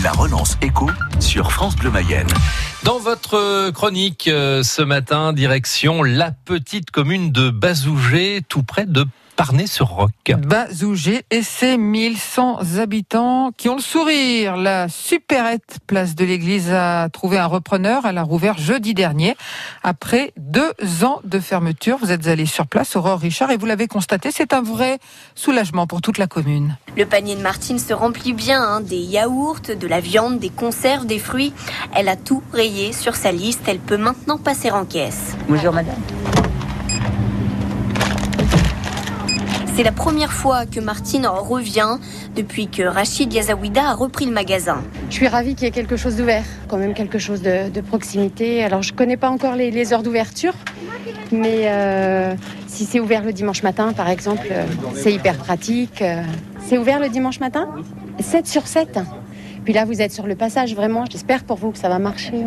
La relance éco sur France Bleu Mayenne. Dans votre chronique euh, ce matin, direction la petite commune de Bazougé, tout près de Parnay-sur-Roc. Bazougé et ses 1100 habitants qui ont le sourire. La supérette place de l'église a trouvé un repreneur. Elle a rouvert jeudi dernier. Après deux ans de fermeture, vous êtes allé sur place, Aurore Richard, et vous l'avez constaté, c'est un vrai soulagement pour toute la commune. Le panier de Martine se remplit bien, hein, des yaourts, de la viande, des conserves, des fruits. Elle a tout rayé sur sa liste. Elle peut maintenant passer en caisse. Bonjour madame. C'est la première fois que Martine en revient depuis que Rachid Yazawida a repris le magasin. Je suis ravie qu'il y ait quelque chose d'ouvert, quand même quelque chose de, proximité. Alors je connais pas encore les, heures d'ouverture, mais euh, si c'est ouvert le dimanche matin, par exemple, euh, c'est hyper pratique. Euh, C'est ouvert le dimanche matin? 7 sur 7. Puis là, vous êtes sur le passage, vraiment. J'espère pour vous que ça va marcher,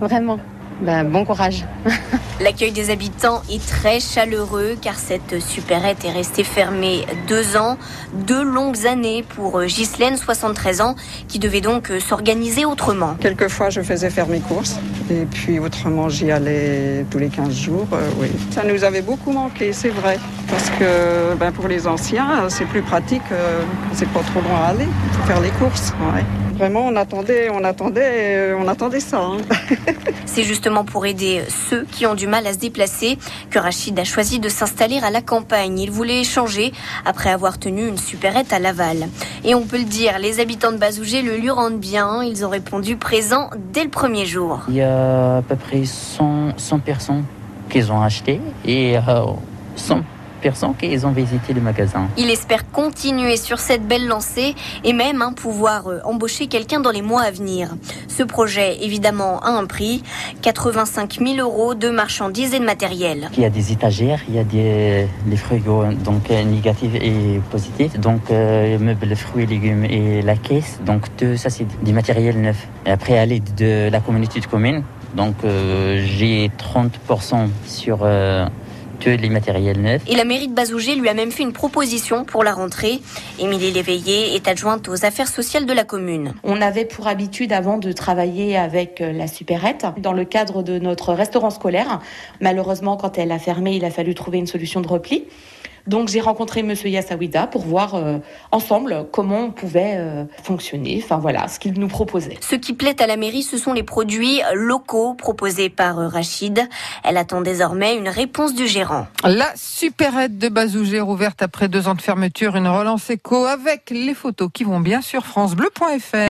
vraiment. Ben, bon courage. L'accueil des habitants est très chaleureux car cette supérette est restée fermée deux ans, deux longues années pour Ghislaine, 73 ans, qui devait donc s'organiser autrement. Quelquefois, je faisais faire mes courses et puis autrement, j'y allais tous les 15 jours. euh, oui. Ça nous avait beaucoup manqué, c'est vrai. Parce que ben, pour les anciens, c'est plus pratique. euh, c'est pas trop loin à aller pour faire les courses. ouais. Vraiment, on attendait, on attendait, euh, on attendait ça. hein. C'est justement pour aider ceux qui ont du mal à se déplacer que Rachid a choisi de s'installer à la campagne. Il voulait échanger après avoir tenu une supérette à Laval. Et on peut le dire, les habitants de Bazougé le lui rendent bien. Ils ont répondu présents dès le premier jour. Il y a à peu près 100, 100 personnes qui ont acheté et euh, 100 personnes qui ont visité le magasin. Il espère continuer sur cette belle lancée et même hein, pouvoir euh, embaucher quelqu'un dans les mois à venir. Ce projet, évidemment, a un prix 85 000 euros de marchandises et de matériel. Il y a des étagères, il y a des les frigos donc euh, négatifs et positifs, donc euh, meubles, fruits, légumes et la caisse. Donc tout ça c'est du matériel neuf. Et après à l'aide de la communauté de communes, donc euh, j'ai 30% sur euh, tous les matériels neufs. Et la mairie de Bazougé lui a même fait une proposition pour la rentrée. Émilie Léveillé est adjointe aux affaires sociales de la commune. On avait pour habitude avant de travailler avec euh, la supérette dans le cadre de notre restaurant scolaire. Malheureusement, quand elle a fermé, il a fallu trouver une solution de repli. Donc j'ai rencontré Monsieur Yassawida pour voir euh, ensemble comment on pouvait euh, fonctionner. Enfin voilà, ce qu'il nous proposait. Ce qui plaît à la mairie, ce sont les produits locaux proposés par euh, Rachid. Elle attend désormais une réponse du gérant. La supérette de Bazougé rouverte après deux ans de fermeture, une relance éco avec les photos qui vont bien sur francebleu.fr.